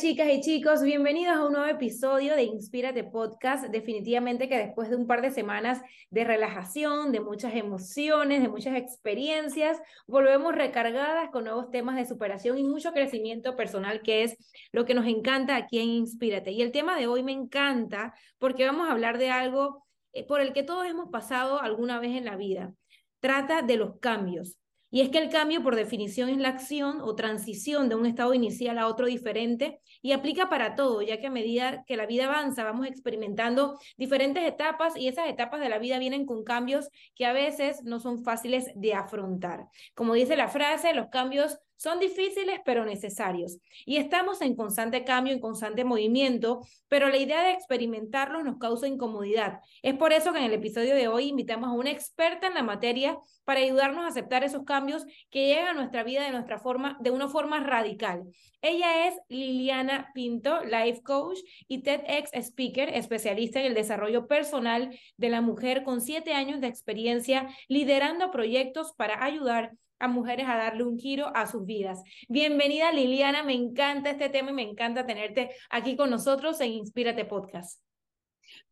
chicas y chicos, bienvenidos a un nuevo episodio de Inspírate Podcast. Definitivamente que después de un par de semanas de relajación, de muchas emociones, de muchas experiencias, volvemos recargadas con nuevos temas de superación y mucho crecimiento personal, que es lo que nos encanta aquí en Inspírate. Y el tema de hoy me encanta porque vamos a hablar de algo eh, por el que todos hemos pasado alguna vez en la vida. Trata de los cambios. Y es que el cambio, por definición, es la acción o transición de un estado inicial a otro diferente y aplica para todo, ya que a medida que la vida avanza vamos experimentando diferentes etapas y esas etapas de la vida vienen con cambios que a veces no son fáciles de afrontar. Como dice la frase, los cambios son difíciles pero necesarios y estamos en constante cambio, en constante movimiento, pero la idea de experimentarlos nos causa incomodidad. Es por eso que en el episodio de hoy invitamos a una experta en la materia para ayudarnos a aceptar esos cambios que llegan a nuestra vida de, nuestra forma, de una forma radical. Ella es Liliana Pinto, life coach y TEDx speaker, especialista en el desarrollo personal de la mujer con siete años de experiencia liderando proyectos para ayudar a mujeres a darle un giro a sus vidas. Bienvenida Liliana, me encanta este tema y me encanta tenerte aquí con nosotros en Inspírate Podcast.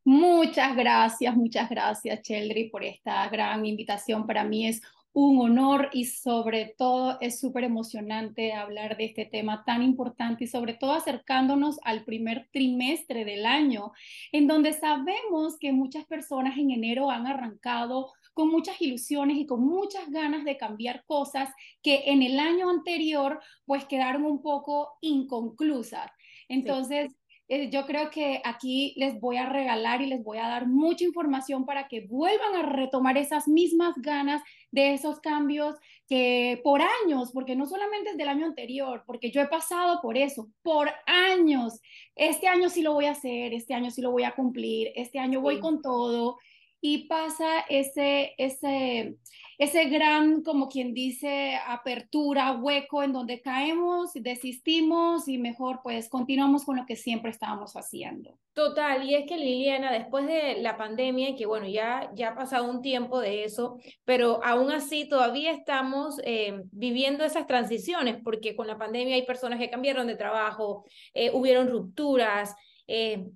Muchas gracias, muchas gracias Cheldry por esta gran invitación. Para mí es un honor y sobre todo es súper emocionante hablar de este tema tan importante y sobre todo acercándonos al primer trimestre del año, en donde sabemos que muchas personas en enero han arrancado con muchas ilusiones y con muchas ganas de cambiar cosas que en el año anterior pues quedaron un poco inconclusas. Entonces, eh, yo creo que aquí les voy a regalar y les voy a dar mucha información para que vuelvan a retomar esas mismas ganas de esos cambios que por años, porque no solamente es del año anterior, porque yo he pasado por eso, por años. Este año sí lo voy a hacer, este año sí lo voy a cumplir, este año voy con todo y pasa ese, ese, ese gran, como quien dice, apertura, hueco en donde caemos, desistimos y mejor pues continuamos con lo que siempre estábamos haciendo. Total, y es que Liliana, después de la pandemia, que bueno, ya, ya ha pasado un tiempo de eso, pero aún así todavía estamos eh, viviendo esas transiciones, porque con la pandemia hay personas que cambiaron de trabajo, eh, hubieron rupturas, eh,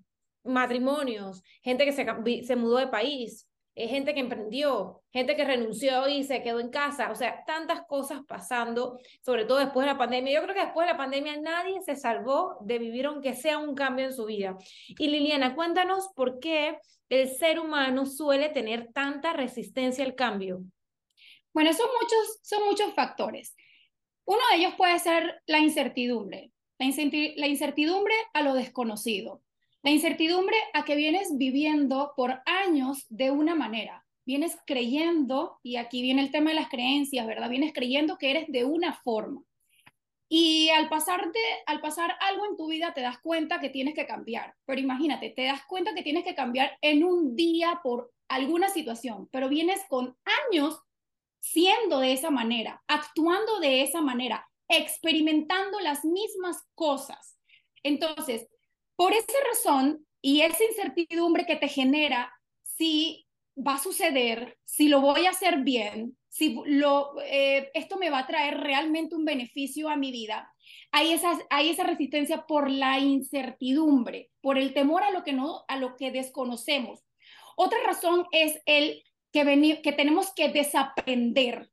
matrimonios, gente que se, se mudó de país, eh, gente que emprendió, gente que renunció y se quedó en casa, o sea, tantas cosas pasando, sobre todo después de la pandemia. Yo creo que después de la pandemia nadie se salvó de vivir aunque sea un cambio en su vida. Y Liliana, cuéntanos por qué el ser humano suele tener tanta resistencia al cambio. Bueno, son muchos, son muchos factores. Uno de ellos puede ser la incertidumbre, la incertidumbre a lo desconocido. La incertidumbre a que vienes viviendo por años de una manera. Vienes creyendo, y aquí viene el tema de las creencias, ¿verdad? Vienes creyendo que eres de una forma. Y al, pasarte, al pasar algo en tu vida te das cuenta que tienes que cambiar. Pero imagínate, te das cuenta que tienes que cambiar en un día por alguna situación, pero vienes con años siendo de esa manera, actuando de esa manera, experimentando las mismas cosas. Entonces, por esa razón y esa incertidumbre que te genera si va a suceder, si lo voy a hacer bien, si eh, esto me va a traer realmente un beneficio a mi vida, hay esa resistencia por la incertidumbre, por el temor a lo que, no, a lo que desconocemos. Otra razón es el que, que tenemos que desaprender.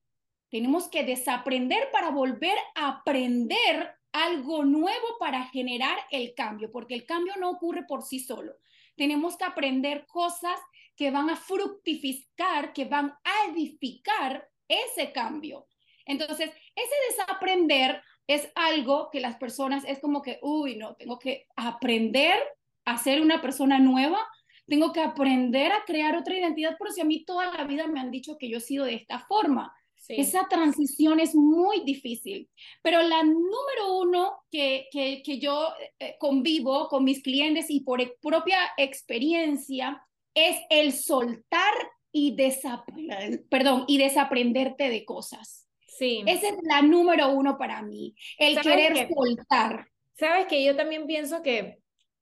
Tenemos que desaprender para volver a aprender algo nuevo para generar el cambio, porque el cambio no ocurre por sí solo. Tenemos que aprender cosas que van a fructificar, que van a edificar ese cambio. Entonces, ese desaprender es algo que las personas es como que, uy, no, tengo que aprender a ser una persona nueva, tengo que aprender a crear otra identidad, por si a mí toda la vida me han dicho que yo he sido de esta forma. Esa transición es muy difícil, pero la número uno que, que, yo eh, convivo con mis clientes y por propia experiencia es el soltar y, perdón, y desaprenderte de cosas. Sí. Esa es la número uno para mí, el querer soltar. Sabes que yo también pienso que,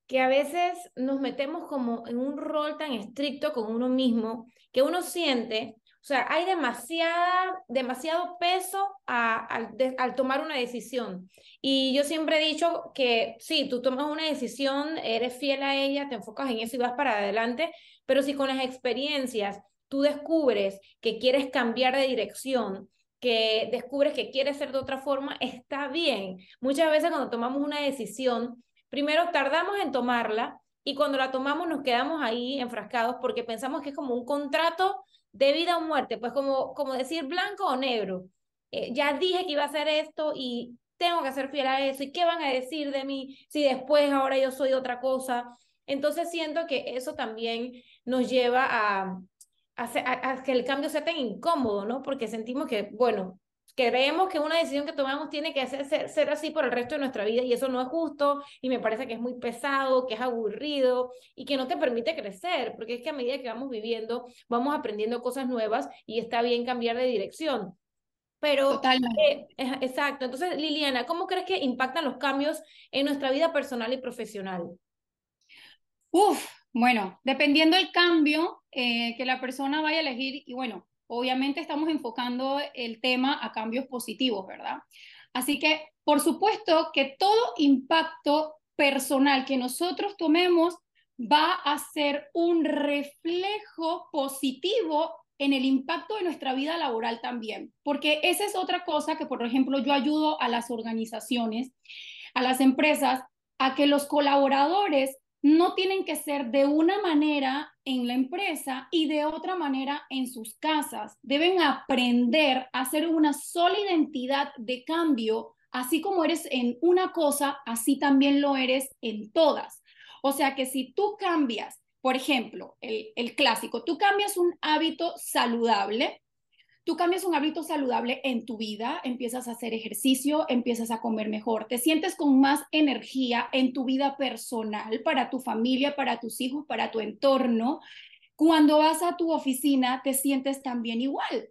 que a veces nos metemos como en un rol tan estricto con uno mismo que uno siente sea, hay demasiada, demasiado peso al, al tomar una decisión. Y yo siempre he dicho que sí, tú tomas una decisión, eres fiel a ella, te enfocas en eso y vas para adelante, pero si con las experiencias tú descubres que quieres cambiar de dirección, que descubres que quieres ser de otra forma, está bien. Muchas veces cuando tomamos una decisión, primero tardamos en tomarla y cuando la tomamos nos quedamos ahí enfrascados porque pensamos que es como un contrato de vida o muerte, pues como, como decir blanco o negro. Eh, ya dije que iba a hacer esto y tengo que ser fiel a eso. ¿Y qué van a decir de mí si después ahora yo soy otra cosa? Entonces siento que eso también nos lleva a, a, que el cambio sea tan incómodo, ¿no? Porque sentimos que, bueno, creemos que una decisión que tomamos tiene que ser, ser, así por el resto de nuestra vida y eso no es justo y me parece que es muy pesado, que es aburrido y que no te permite crecer, porque es que a medida que vamos viviendo, vamos aprendiendo cosas nuevas y está bien cambiar de dirección. Pero. Eh, exacto. Entonces, Liliana, ¿cómo crees que impactan los cambios en nuestra vida personal y profesional? Uf, bueno, dependiendo del cambio eh, que la persona vaya a elegir, y bueno, obviamente estamos enfocando el tema a cambios positivos, ¿verdad? Así que, por supuesto que todo impacto personal que nosotros tomemos va a ser un reflejo positivo en el impacto de nuestra vida laboral también, porque esa es otra cosa que, por ejemplo, yo ayudo a las organizaciones, a las empresas, a que los colaboradores no tienen que ser de una manera en la empresa y de otra manera en sus casas. Deben aprender a hacer una sola identidad de cambio, así como eres en una cosa, así también lo eres en todas. O sea que si tú cambias, por ejemplo, el, el clásico, tú cambias un hábito saludable, tú cambias un hábito saludable en tu vida, empiezas a hacer ejercicio, empiezas a comer mejor, te sientes con más energía en tu vida personal, para tu familia, para tus hijos, para tu entorno. Cuando vas a tu oficina, te sientes también igual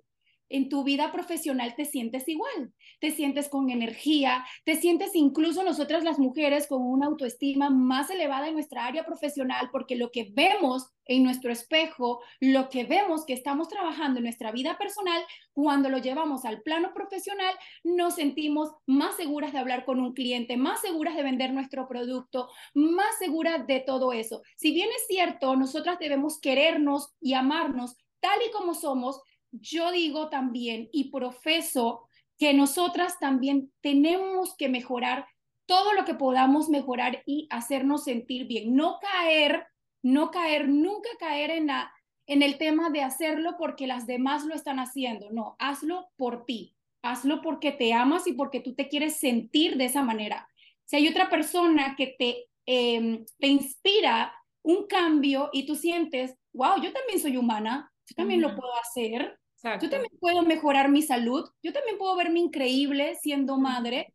en tu vida profesional te sientes igual, te sientes con energía, te sientes incluso nosotras las mujeres con una autoestima más elevada en nuestra área profesional, porque lo que vemos en nuestro espejo, lo que vemos que estamos trabajando en nuestra vida personal, cuando lo llevamos al plano profesional, nos sentimos más seguras de hablar con un cliente, más seguras de vender nuestro producto, más seguras de todo eso. Si bien es cierto, nosotras debemos querernos y amarnos tal y como somos, yo digo también y profeso que nosotras también tenemos que mejorar todo lo que podamos mejorar y hacernos sentir bien. No caer, no caer, nunca caer en, la, en el tema de hacerlo porque las demás lo están haciendo. No, hazlo por ti. Hazlo porque te amas y porque tú te quieres sentir de esa manera. Si hay otra persona que te, em, te inspira un cambio y tú sientes, wow, yo también soy humana, yo también lo puedo hacer, yo también puedo mejorar mi salud, yo también puedo verme increíble siendo madre.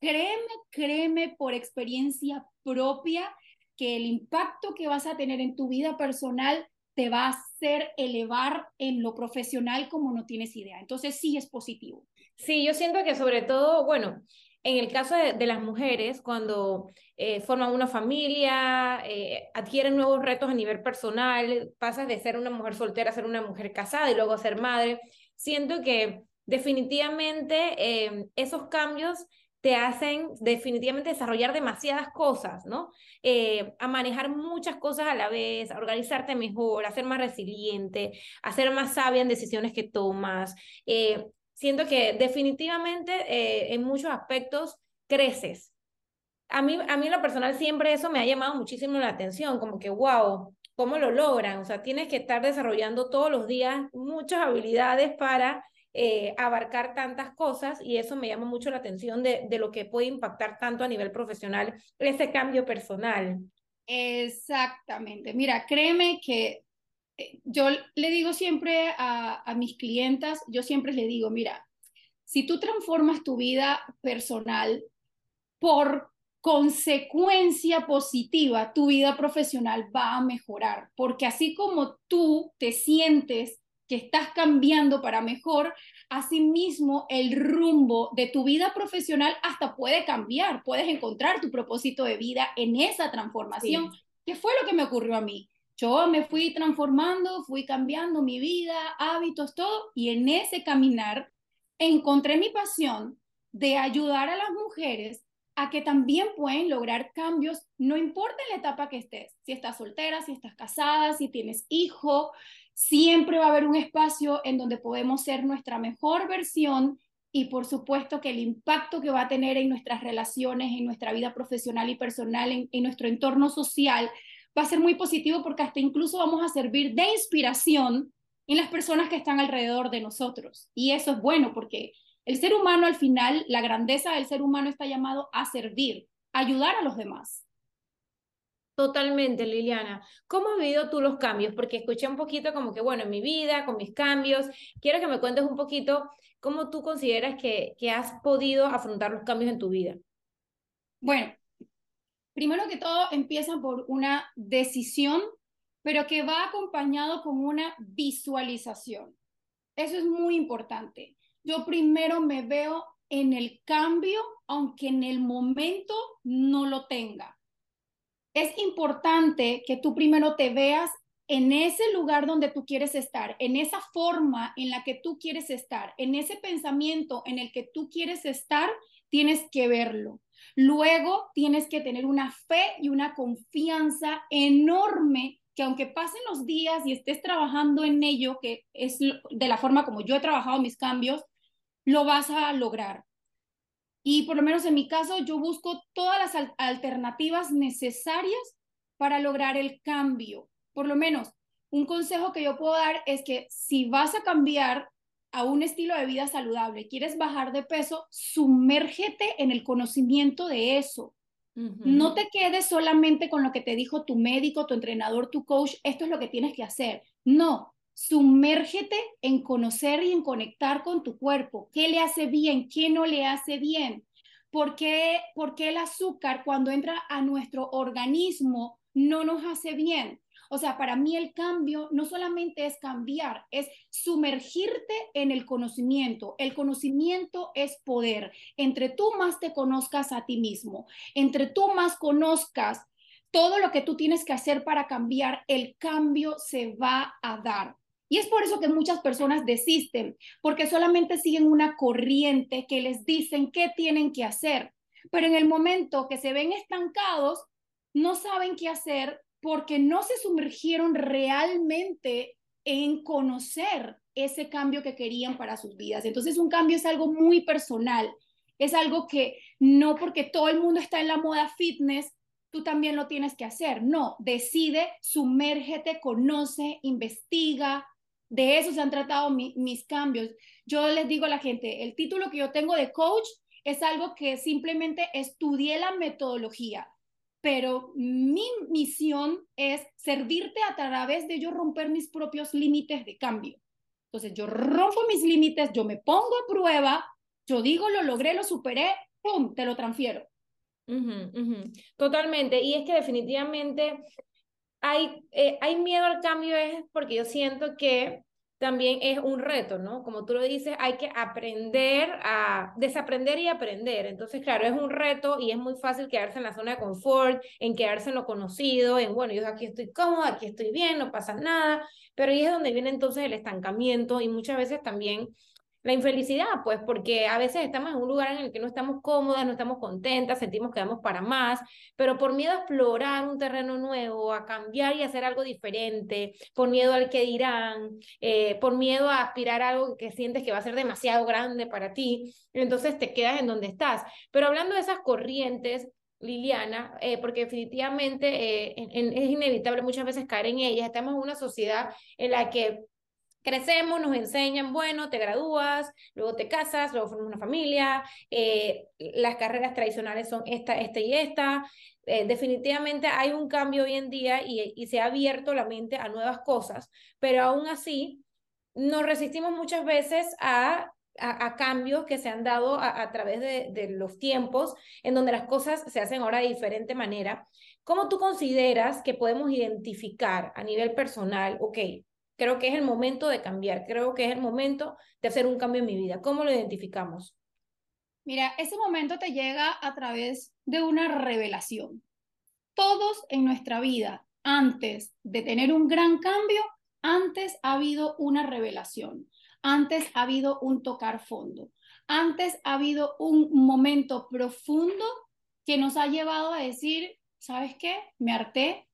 Créeme, créeme por experiencia propia que el impacto que vas a tener en tu vida personal te va a hacer elevar en lo profesional como no tienes idea. Entonces sí es positivo. Sí, yo siento que sobre todo, bueno, en el caso de, las mujeres, cuando eh, forman una familia, eh, adquieren nuevos retos a nivel personal, pasas de ser una mujer soltera a ser una mujer casada y luego a ser madre, siento que definitivamente eh, esos cambios te hacen definitivamente desarrollar demasiadas cosas, ¿no? a manejar muchas cosas a la vez, a organizarte mejor, a ser más resiliente, a ser más sabia en decisiones que tomas, siento que definitivamente eh, en muchos aspectos creces. A mí, a mí en lo personal siempre eso me ha llamado muchísimo la atención, como que, wow, ¿cómo lo logran? O sea, tienes que estar desarrollando todos los días muchas habilidades para eh, abarcar tantas cosas y eso me llama mucho la atención de, de lo que puede impactar tanto a nivel profesional ese cambio personal. Exactamente. Mira, créeme que yo le digo siempre a, mis clientas, yo siempre le digo, mira, si tú transformas tu vida personal por consecuencia positiva, tu vida profesional va a mejorar, porque así como tú te sientes que estás cambiando para mejor, asimismo el rumbo de tu vida profesional hasta puede cambiar, puedes encontrar tu propósito de vida en esa transformación, que fue lo que me ocurrió a mí Yo me fui transformando, fui cambiando mi vida, hábitos, todo, y en ese caminar encontré mi pasión de ayudar a las mujeres a que también pueden lograr cambios, no importa la etapa que estés, si estás soltera, si estás casada, si tienes hijo, siempre va a haber un espacio en donde podemos ser nuestra mejor versión y por supuesto que el impacto que va a tener en nuestras relaciones, en nuestra vida profesional y personal, en, en nuestro entorno social, va a ser muy positivo porque hasta incluso vamos a servir de inspiración en las personas que están alrededor de nosotros. Y eso es bueno porque el ser humano al final, la grandeza del ser humano está llamado a servir, a ayudar a los demás. Totalmente, Liliana. ¿Cómo has vivido tú los cambios? Porque escuché un poquito como que, bueno, en mi vida, con mis cambios, quiero que me cuentes un poquito cómo tú consideras que, que has podido afrontar los cambios en tu vida. Bueno, primero que todo empieza por una decisión, pero que va acompañado con una visualización. Eso es muy importante yo primero me veo en el cambio, aunque en el momento no lo tenga. Es importante que tú primero te veas en ese lugar donde tú quieres estar, en esa forma en la que tú quieres estar, en ese pensamiento en el que tú quieres estar, tienes que verlo. Luego tienes que tener una fe y una confianza enorme que aunque pasen los días y estés trabajando en ello, que es de la forma como yo he trabajado mis cambios, lo vas a lograr. Y por lo menos en mi caso, yo busco todas las alternativas necesarias para lograr el cambio. Por lo menos, un consejo que yo puedo dar es que si vas a cambiar a un estilo de vida saludable, quieres bajar de peso, sumérgete en el conocimiento de eso. No te quedes solamente con lo que te dijo tu médico, tu entrenador, tu coach, esto es lo que tienes que hacer. No, Sumérgete en conocer y en conectar con tu cuerpo. ¿Qué le hace bien? ¿Qué no le hace bien? ¿Por qué, ¿Por qué el azúcar cuando entra a nuestro organismo no nos hace bien? O sea, para mí el cambio no solamente es cambiar, es sumergirte en el conocimiento. El conocimiento es poder. Entre tú más te conozcas a ti mismo, entre tú más conozcas todo lo que tú tienes que hacer para cambiar, el cambio se va a dar. Y es por eso que muchas personas desisten, porque solamente siguen una corriente que les dicen qué tienen que hacer. Pero en el momento que se ven estancados, no saben qué hacer porque no se sumergieron realmente en conocer ese cambio que querían para sus vidas. Entonces un cambio es algo muy personal, es algo que no porque todo el mundo está en la moda fitness, tú también lo tienes que hacer. No, decide, sumérgete, conoce, investiga, de eso se han tratado mis cambios. Yo les digo a la gente, el título que yo tengo de coach es algo que simplemente estudié la metodología, pero mi misión es servirte a través de yo romper mis propios límites de cambio. Entonces yo rompo mis límites, yo me pongo a prueba, yo digo, lo logré, lo superé, ¡pum!, te lo transfiero. Totalmente. Y es que definitivamente hay, eh, hay miedo al cambio es porque yo siento que también es un reto, ¿no? Como tú lo dices, hay que aprender a desaprender y aprender. Entonces, claro, es un reto y es muy fácil quedarse en la zona de confort, en quedarse en lo conocido, en, bueno, yo aquí estoy cómoda, aquí estoy bien, no pasa nada, pero ahí es donde viene entonces el estancamiento y muchas veces también la infelicidad, pues porque a veces estamos en un lugar en el que no estamos cómodas, no estamos contentas, sentimos que vamos para más, pero por miedo a explorar un terreno nuevo, a cambiar y hacer algo diferente, por miedo al que dirán, eh, por miedo a aspirar a algo que sientes que va a ser demasiado grande para ti, entonces te quedas en donde estás. Pero hablando de esas corrientes, Liliana, eh, porque definitivamente eh, es inevitable muchas veces caer en ellas. Estamos en una sociedad en la que crecemos, nos enseñan, bueno, te gradúas, luego te casas, luego formas una familia, eh, las carreras tradicionales son esta, esta y esta. Eh, definitivamente hay un cambio hoy en día y, y, se ha abierto la mente a nuevas cosas, pero aún así nos resistimos muchas veces a, a, cambios que se han dado a, través de, de los tiempos en donde las cosas se hacen ahora de diferente manera. ¿Cómo tú consideras que podemos identificar a nivel personal, ok, Creo que es el momento de cambiar, creo que es el momento de hacer un cambio en mi vida. ¿Cómo lo identificamos? Mira, ese momento te llega a través de una revelación. Todos en nuestra vida antes de tener un gran cambio, antes ha habido una revelación, antes ha habido un tocar fondo, antes ha habido un momento profundo que nos ha llevado a decir, ¿sabes qué? Me harté,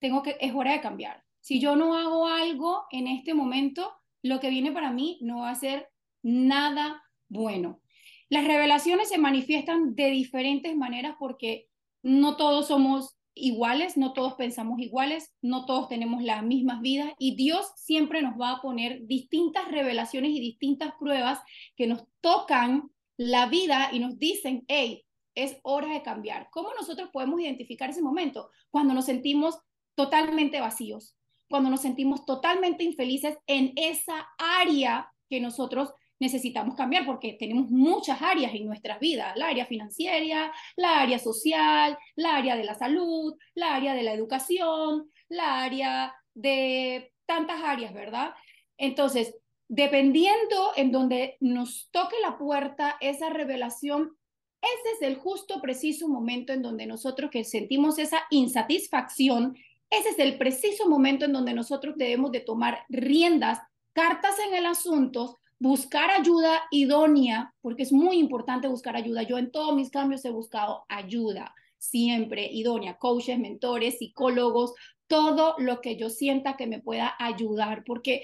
tengo que, es hora de cambiar. Si yo no hago algo en este momento, lo que viene para mí no va a ser nada bueno. Las revelaciones se manifiestan de diferentes maneras porque no todos somos iguales, no todos pensamos iguales, no todos tenemos las mismas vidas y Dios siempre nos va a poner distintas revelaciones y distintas pruebas que nos tocan la vida y nos dicen, hey, es hora de cambiar. ¿Cómo nosotros podemos identificar ese momento? Cuando nos sentimos totalmente vacíos, cuando nos sentimos totalmente infelices en esa área que nosotros necesitamos cambiar porque tenemos muchas áreas en nuestras vidas, la área financiera, la área social, la área de la salud, la área de la educación, la área de tantas áreas, ¿verdad? Entonces, dependiendo en donde nos toque la puerta esa revelación, ese es el justo, preciso momento en donde nosotros que sentimos esa insatisfacción, ese es el preciso momento en donde nosotros debemos de tomar riendas, cartas en el asunto buscar ayuda idónea, porque es muy importante buscar ayuda. Yo en todos mis cambios he buscado ayuda, siempre idónea, coaches, mentores, psicólogos, todo lo que yo sienta que me pueda ayudar, porque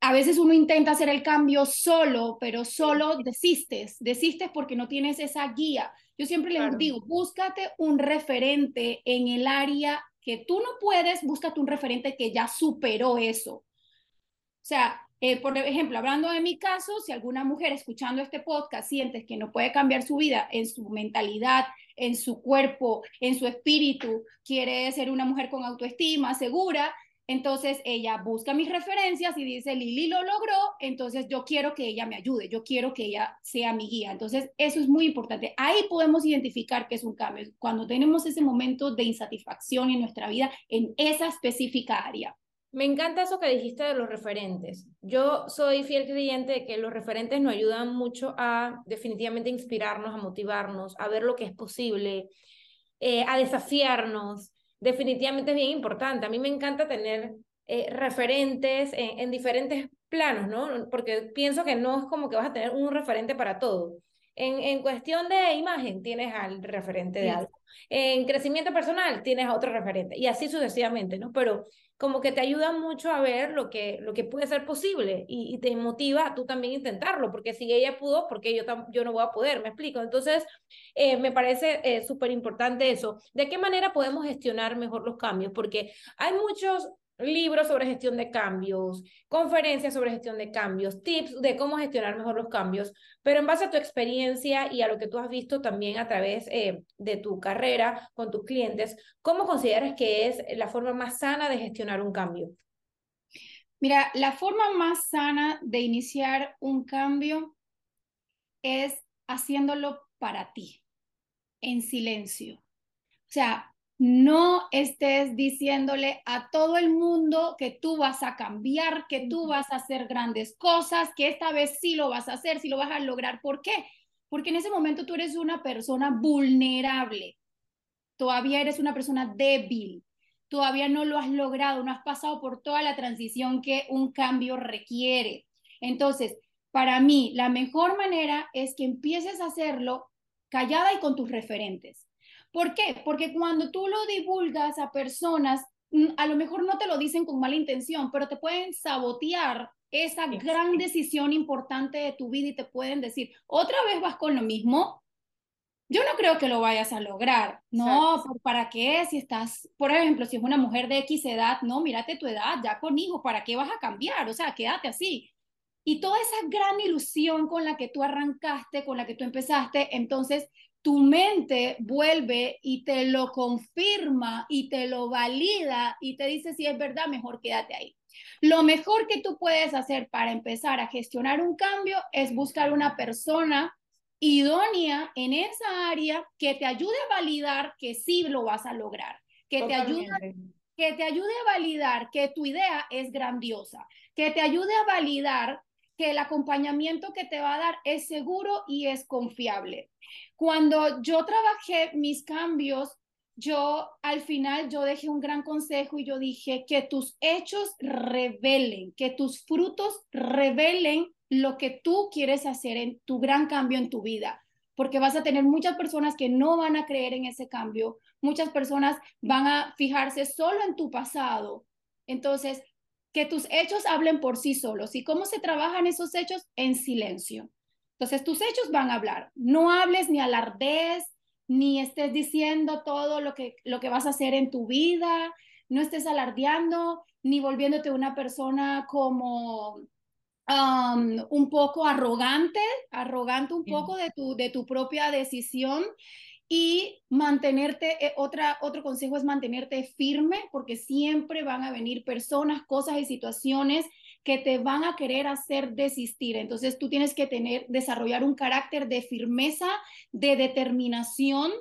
a veces uno intenta hacer el cambio solo, pero solo desistes, desistes porque no tienes esa guía. Yo siempre les digo, búscate un referente en el área que tú no puedes, búscate un referente que ya superó eso. O sea, eh, por ejemplo, hablando de mi caso, si alguna mujer escuchando este podcast siente que no puede cambiar su vida en su mentalidad, en su cuerpo, en su espíritu, quiere ser una mujer con autoestima, segura, entonces ella busca mis referencias y dice, Lili lo logró, entonces yo quiero que ella me ayude, yo quiero que ella sea mi guía. Entonces eso es muy importante. Ahí podemos identificar que es un cambio, cuando tenemos ese momento de insatisfacción en nuestra vida en esa específica área. Me encanta eso que dijiste de los referentes. Yo soy fiel creyente de que los referentes nos ayudan mucho a definitivamente inspirarnos, a motivarnos, a ver lo que es posible, eh, a desafiarnos. Definitivamente es bien importante. A mí me encanta tener eh, referentes en, en, diferentes planos, ¿no? Porque pienso que no es como que vas a tener un referente para todo. En, en cuestión de imagen, tienes al referente de algo. En crecimiento personal, tienes a otro referente. Y así sucesivamente, ¿no? Pero como que te ayuda mucho a ver lo que, lo que puede ser posible y, te motiva a tú también intentarlo, porque si ella pudo, porque yo, yo no voy a poder, me explico. Entonces, eh, me parece eh, súper importante eso. ¿De qué manera podemos gestionar mejor los cambios? Porque hay muchos libros sobre gestión de cambios, conferencias sobre gestión de cambios, tips de cómo gestionar mejor los cambios, pero en base a tu experiencia y a lo que tú has visto también a través eh, de tu carrera con tus clientes, ¿cómo consideras que es la forma más sana de gestionar un cambio? Mira, la forma más sana de iniciar un cambio es haciéndolo para ti, en silencio. O sea, no estés diciéndole a todo el mundo que tú vas a cambiar, que tú vas a hacer grandes cosas, que esta vez sí lo vas a hacer, sí lo vas a lograr. ¿Por qué? Porque en ese momento tú eres una persona vulnerable, todavía eres una persona débil, todavía no lo has logrado, no has pasado por toda la transición que un cambio requiere. Entonces, para mí, la mejor manera es que empieces a hacerlo callada y con tus referentes ¿Por qué? Porque cuando tú lo divulgas a personas, mm, a lo mejor no te lo dicen con mala intención, pero te pueden sabotear esa gran decisión importante de tu vida y te pueden decir, otra vez vas con lo mismo, yo no creo que lo vayas a lograr. No, ¿para qué? Si estás, por ejemplo, si es una mujer de X edad, no, mírate tu edad, ya con hijos, ¿para qué vas a cambiar? O sea, quédate así. Y toda esa gran ilusión con la que tú arrancaste, con la que tú empezaste, entonces tu mente vuelve y te lo confirma y te lo valida y te dice si es verdad, mejor quédate ahí. Lo mejor que tú puedes hacer para empezar a gestionar un cambio es buscar una persona idónea en esa área que te ayude a validar que sí lo vas a lograr, que te ayude que te ayude a validar que tu idea es grandiosa, que te ayude a validar que el acompañamiento que te va a dar es seguro y es confiable. Cuando yo trabajé mis cambios, yo al final yo dejé un gran consejo y yo dije que tus hechos revelen, que tus frutos revelen lo que tú quieres hacer en tu gran cambio en tu vida, porque vas a tener muchas personas que no van a creer en ese cambio, muchas personas van a fijarse solo en tu pasado. Entonces, que tus hechos hablen por sí solos. ¿Y cómo se trabajan esos hechos? En silencio. Entonces, tus hechos van a hablar. No hables ni alardes, ni estés diciendo todo lo que, lo que vas a hacer en tu vida, no estés alardeando, ni volviéndote una persona como um, un poco arrogante, arrogante un poco de tu, de tu propia decisión y mantenerte, eh, otra, otro consejo es mantenerte firme porque siempre van a venir personas, cosas y situaciones que te van a querer hacer desistir. Entonces tú tienes que tener, desarrollar un carácter de firmeza, de determinación,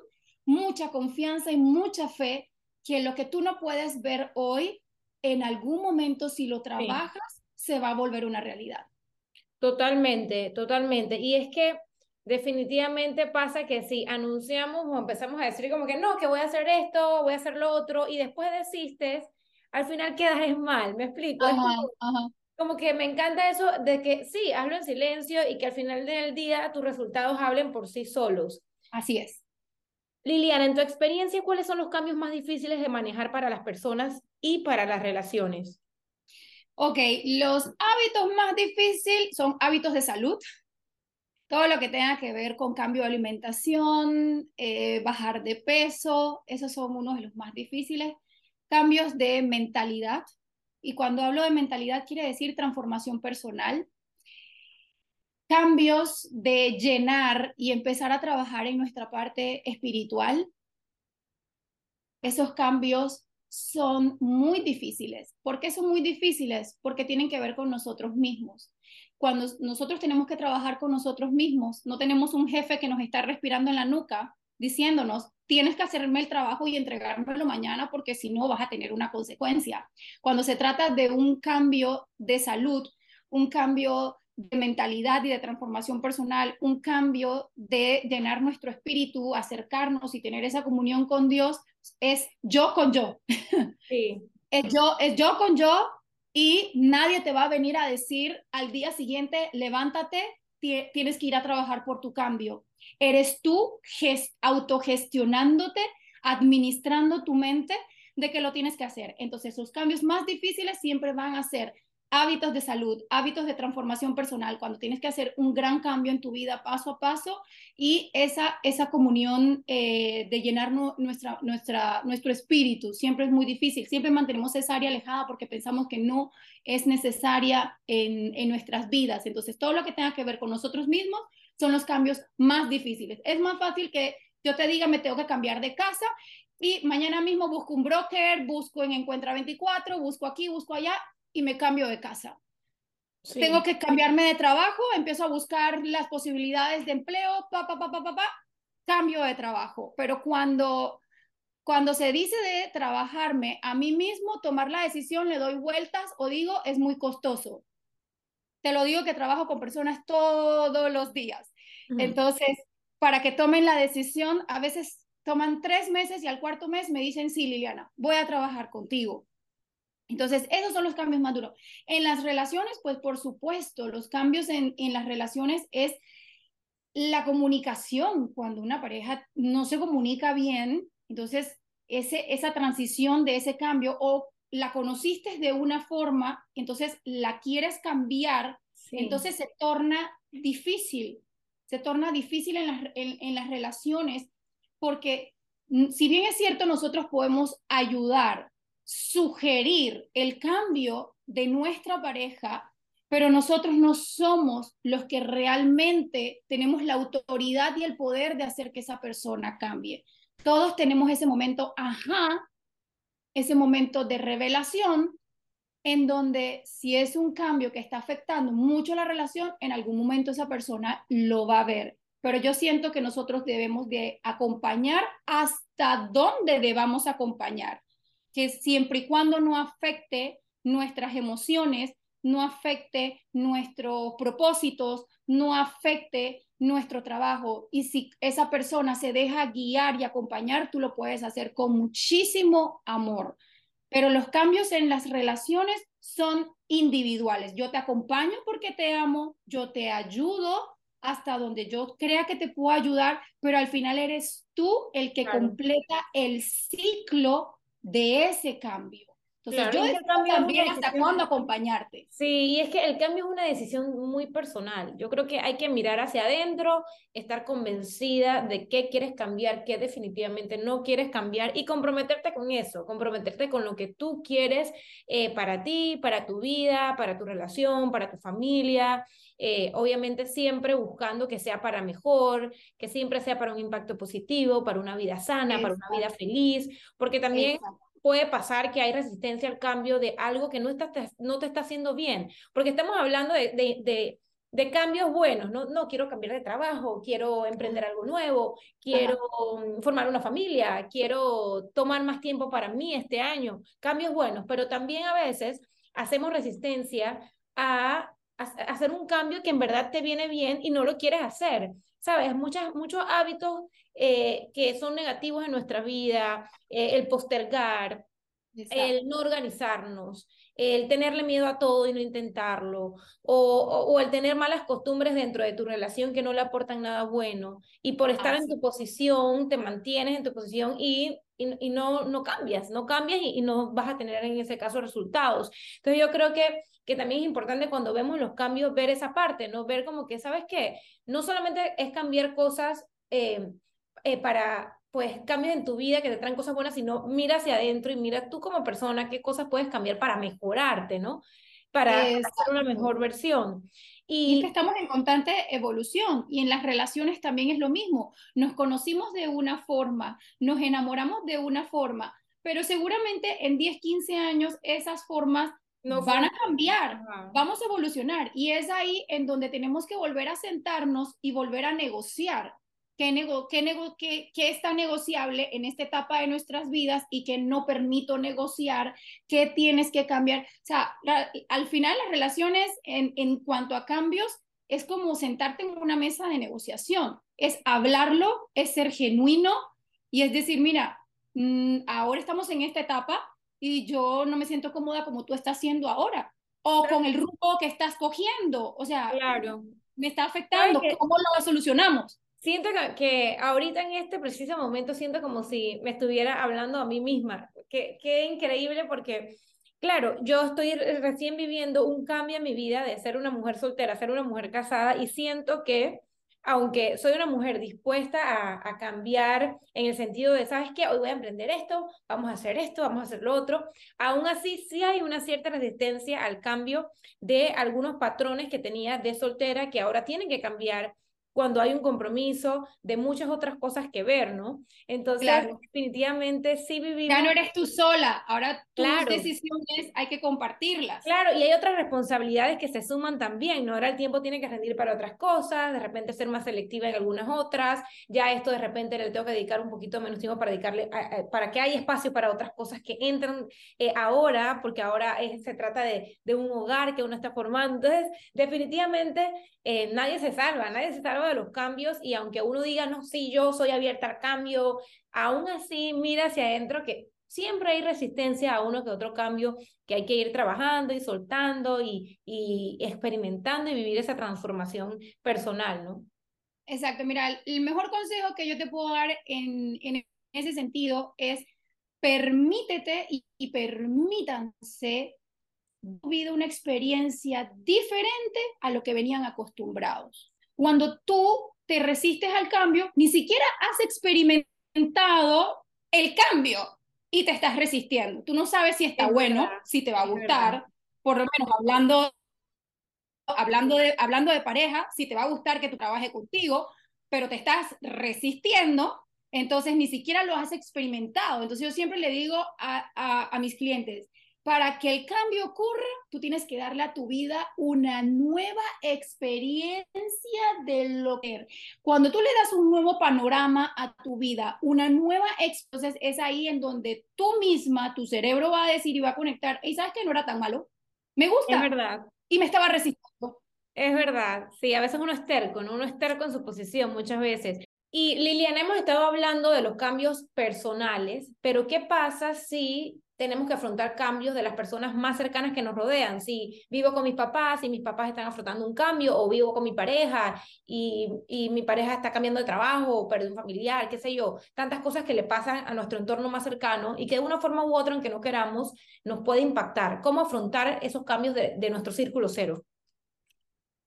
mucha confianza y mucha fe que lo que tú no puedes ver hoy, en algún momento si lo trabajas, se va a volver una realidad. Totalmente, totalmente. Y es que definitivamente pasa que si anunciamos o empezamos a decir como que no, que voy a hacer esto, voy a hacer lo otro, y después desistes, al final quedas mal, ¿me explico? como, que me encanta eso de que sí, hazlo en silencio y que al final del día tus resultados hablen por sí solos. Así es. Liliana, en tu experiencia, ¿cuáles son los cambios más difíciles de manejar para las personas y para las relaciones? Ok, los hábitos más difíciles son hábitos de salud. Todo lo que tenga que ver con cambio de alimentación, eh, bajar de peso, esos son unos de los más difíciles. Cambios de mentalidad. Y cuando hablo de mentalidad quiere decir transformación personal. Cambios de llenar y empezar a trabajar en nuestra parte espiritual. Esos cambios son muy difíciles. ¿Por qué son muy difíciles? Porque tienen que ver con nosotros mismos. Cuando nosotros tenemos que trabajar con nosotros mismos, no tenemos un jefe que nos está respirando en la nuca diciéndonos, tienes que hacerme el trabajo y entregármelo mañana porque si no vas a tener una consecuencia. Cuando se trata de un cambio de salud, un cambio de mentalidad y de transformación personal, un cambio de llenar nuestro espíritu, acercarnos y tener esa comunión con Dios, es yo con yo. Sí. es yo, es yo con yo y nadie te va a venir a decir al día siguiente, levántate, tienes que ir a trabajar por tu cambio. Eres tú autogestionándote, administrando tu mente de que lo tienes que hacer. Entonces, los cambios más difíciles siempre van a ser hábitos de salud, hábitos de transformación personal, cuando tienes que hacer un gran cambio en tu vida paso a paso y esa, esa comunión eh, de llenar nuestra, nuestra, nuestro espíritu siempre es muy difícil. Siempre mantenemos esa área alejada porque pensamos que no es necesaria en, en nuestras vidas. Entonces, todo lo que tenga que ver con nosotros mismos son los cambios más difíciles. Es más fácil que yo te diga, me tengo que cambiar de casa y mañana mismo busco un broker, busco en Encuentra 24, busco aquí, busco allá y me cambio de casa. Tengo que cambiarme de trabajo, empiezo a buscar las posibilidades de empleo, pa, pa, pa, pa, pa, pa, cambio de trabajo. Pero cuando, cuando se dice de trabajarme a mí mismo, tomar la decisión, le doy vueltas o digo, es muy costoso. Te lo digo que trabajo con personas todos los días. Entonces, para que tomen la decisión, a veces toman tres meses y al cuarto mes me dicen, sí, Liliana, voy a trabajar contigo. Entonces, esos son los cambios más duros. En las relaciones, pues por supuesto, los cambios en, en las relaciones es la comunicación. Cuando una pareja no se comunica bien, entonces ese, esa transición de ese cambio o la conociste de una forma, entonces la quieres cambiar, entonces se torna difícil, se torna difícil en las, en, en las relaciones porque mm, si bien es cierto, nosotros podemos ayudar sugerir el cambio de nuestra pareja, pero nosotros no somos los que realmente tenemos la autoridad y el poder de hacer que esa persona cambie. Todos tenemos ese momento, ajá, ese momento de revelación en donde si es un cambio que está afectando mucho la relación, en algún momento esa persona lo va a ver. Pero yo siento que nosotros debemos de acompañar hasta donde debamos acompañar que siempre y cuando no afecte nuestras emociones, no afecte nuestros propósitos, no afecte nuestro trabajo. Y si esa persona se deja guiar y acompañar, tú lo puedes hacer con muchísimo amor. Pero los cambios en las relaciones son individuales. Yo te acompaño porque te amo, yo te ayudo hasta donde yo crea que te puedo ayudar, pero al final eres tú el que completa el ciclo de ese cambio. Entonces, yo también hasta cuándo acompañarte. Sí, y es que el cambio es una decisión muy personal. Yo creo que hay que mirar hacia adentro, estar convencida de qué quieres cambiar, qué definitivamente no quieres cambiar y comprometerte con eso, comprometerte con lo que tú quieres eh, para ti, para tu vida, para tu relación, para tu familia. Eh, obviamente siempre buscando que sea para mejor, que siempre sea para un impacto positivo, para una vida sana, para una vida feliz, porque también puede pasar que hay resistencia al cambio de algo que no, está, no te está haciendo bien, porque estamos hablando de, de, de, cambios buenos, ¿no? No, quiero cambiar de trabajo, quiero emprender algo nuevo, quiero formar una familia, quiero tomar más tiempo para mí este año, cambios buenos, pero también a veces hacemos resistencia a hacer un cambio que en verdad te viene bien y no lo quieres hacer. ¿Sabes? Muchas, muchos hábitos eh, que son negativos en nuestra vida, eh, el postergar, el no organizarnos, el tenerle miedo a todo y no intentarlo, o, o, el tener malas costumbres dentro de tu relación que no le aportan nada bueno, y por estar en tu posición, te mantienes en tu posición y, y, no, no cambias, no cambias y, y, no vas a tener en ese caso resultados. Entonces yo creo que, que también es importante cuando vemos los cambios ver esa parte, ¿no? Ver como que, ¿sabes qué? No solamente es cambiar cosas. Eh, eh, para pues cambios en tu vida que te traen cosas buenas, sino mira hacia adentro y mira tú como persona qué cosas puedes cambiar para mejorarte, ¿no? Para, hacer una mejor versión. Y, y, es que estamos en constante evolución y en las relaciones también es lo mismo. Nos conocimos de una forma, nos enamoramos de una forma, pero seguramente en 10, 15 años esas formas no van a cambiar, vamos a evolucionar. Y es ahí en donde tenemos que volver a sentarnos y volver a negociar qué, nego qué, nego qué, qué, está negociable en esta etapa de nuestras vidas y que no permito negociar, qué tienes que cambiar. O sea, al final las relaciones en, en cuanto a cambios es como sentarte en una mesa de negociación, es hablarlo, es ser genuino y es decir, mira, mmm, ahora estamos en esta etapa y yo no me siento cómoda como tú estás haciendo ahora o con el rumbo que estás cogiendo, o sea, claro. me está afectando, ¿cómo lo solucionamos? Siento que, ahorita en este preciso momento siento como si me estuviera hablando a mí misma. Qué, qué increíble porque, claro, yo estoy recién viviendo un cambio en mi vida de ser una mujer soltera ser una mujer casada y siento que, aunque soy una mujer dispuesta a, a cambiar en el sentido de, ¿sabes qué? Hoy voy a emprender esto, vamos a hacer esto, vamos a hacer lo otro, aún así sí hay una cierta resistencia al cambio de algunos patrones que tenía de soltera que ahora tienen que cambiar cuando hay un compromiso de muchas otras cosas que ver, ¿no? Entonces, definitivamente sí vivimos... Ya no eres tú sola, ahora tus decisiones hay que compartirlas. Claro, y hay otras responsabilidades que se suman también, ¿no? Ahora el tiempo tiene que rendir para otras cosas, de repente ser más selectiva en algunas otras, ya esto de repente le tengo que dedicar un poquito menos tiempo para dedicarle, para que haya espacio para otras cosas que entran eh, ahora, porque ahora se trata de, de un hogar que uno está formando. Entonces, definitivamente eh, nadie se salva, nadie se salva de los cambios y aunque uno diga, no, sí, yo soy abierta al cambio, aún así mira hacia adentro que siempre hay resistencia a uno que otro cambio que hay que ir trabajando y soltando y, y experimentando y vivir esa transformación personal, ¿no? Exacto, mira, el mejor consejo que yo te puedo dar en, en ese sentido es permítete y, y permítanse vivir una experiencia diferente a lo que venían acostumbrados. Cuando tú te resistes al cambio, ni siquiera has experimentado el cambio y te estás resistiendo. Tú no sabes si está bueno, si te va a gustar, por lo menos hablando, hablando, de, hablando de pareja, si te va a gustar que tu trabaje contigo, pero te estás resistiendo, entonces ni siquiera lo has experimentado. Entonces yo siempre le digo a, a, a mis clientes, para que el cambio ocurra, tú tienes que darle a tu vida una nueva experiencia de lo que Cuando tú le das un nuevo panorama a tu vida, una nueva entonces es ahí en donde tú misma, tu cerebro va a decir y va a conectar, y sabes que no era tan malo, Me gusta. Es verdad. Y me estaba resistiendo. Es verdad, sí, a veces uno es terco, ¿no? Uno es terco en su posición muchas veces. Y Liliana, hemos estado hablando de los cambios personales, pero ¿qué pasa si tenemos que afrontar cambios de las personas más cercanas que nos rodean? Si vivo con mis papás y mis papás están afrontando un cambio, o vivo con mi pareja y, y mi pareja está cambiando de trabajo, o perdió un familiar, qué sé yo, tantas cosas que le pasan a nuestro entorno más cercano y que de una forma u otra, aunque no queramos, nos puede impactar. ¿Cómo afrontar esos cambios de, de nuestro círculo cero?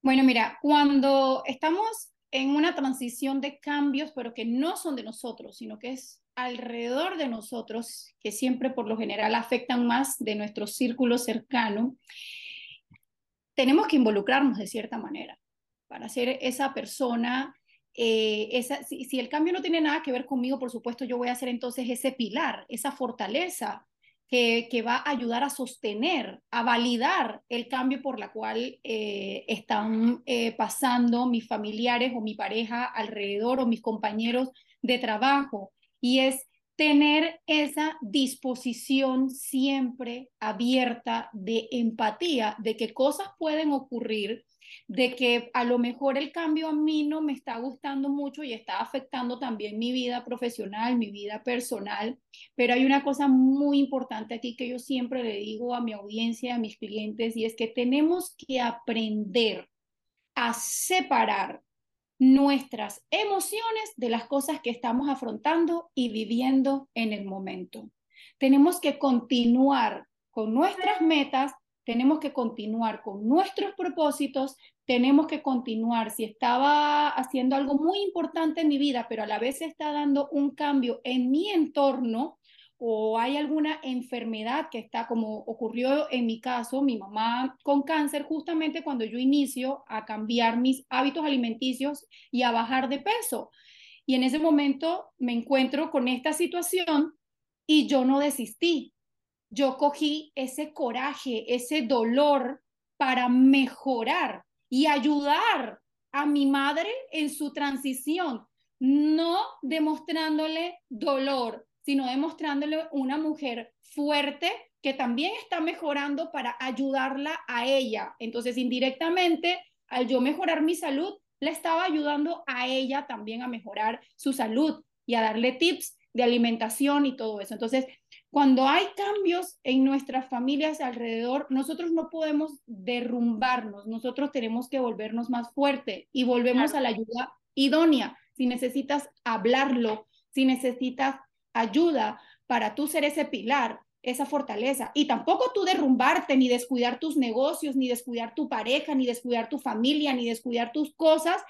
Bueno, mira, cuando estamos en una transición de cambios, pero que no son de nosotros, sino que es alrededor de nosotros, que siempre por lo general afectan más de nuestro círculo cercano, tenemos que involucrarnos de cierta manera para ser esa persona. Eh, esa, si, si el cambio no tiene nada que ver conmigo, por supuesto, yo voy a ser entonces ese pilar, esa fortaleza que, va a ayudar a sostener, a validar el cambio por la cual eh, están eh, pasando mis familiares o mi pareja alrededor o mis compañeros de trabajo. Y es tener esa disposición siempre abierta de empatía, de que cosas pueden ocurrir de que a lo mejor el cambio a mí no me está gustando mucho y está afectando también mi vida profesional, mi vida personal, pero hay una cosa muy importante aquí que yo siempre le digo a mi audiencia, a mis clientes, y es que tenemos que aprender a separar nuestras emociones de las cosas que estamos afrontando y viviendo en el momento. Tenemos que continuar con nuestras metas, tenemos que continuar con nuestros propósitos, tenemos que continuar. Si estaba haciendo algo muy importante en mi vida, pero a la vez está dando un cambio en mi entorno, o hay alguna enfermedad que está como ocurrió en mi caso, mi mamá con cáncer, justamente cuando yo inicio a cambiar mis hábitos alimenticios y a bajar de peso. Y en ese momento me encuentro con esta situación y yo no desistí yo cogí ese coraje, ese dolor para mejorar y ayudar a mi madre en su transición, no demostrándole dolor, sino demostrándole una mujer fuerte que también está mejorando para ayudarla a ella. Entonces, indirectamente, al yo mejorar mi salud, le estaba ayudando a ella también a mejorar su salud y a darle tips de alimentación y todo eso. Entonces, cuando hay cambios en nuestras familias alrededor, nosotros no podemos derrumbarnos, nosotros tenemos que volvernos más fuertes y volvemos a la ayuda idónea. Si necesitas hablarlo, si necesitas ayuda para tú ser ese pilar, esa fortaleza. Y tampoco tú derrumbarte, ni descuidar tus negocios, ni descuidar tu pareja, ni descuidar tu familia, ni descuidar tus cosas,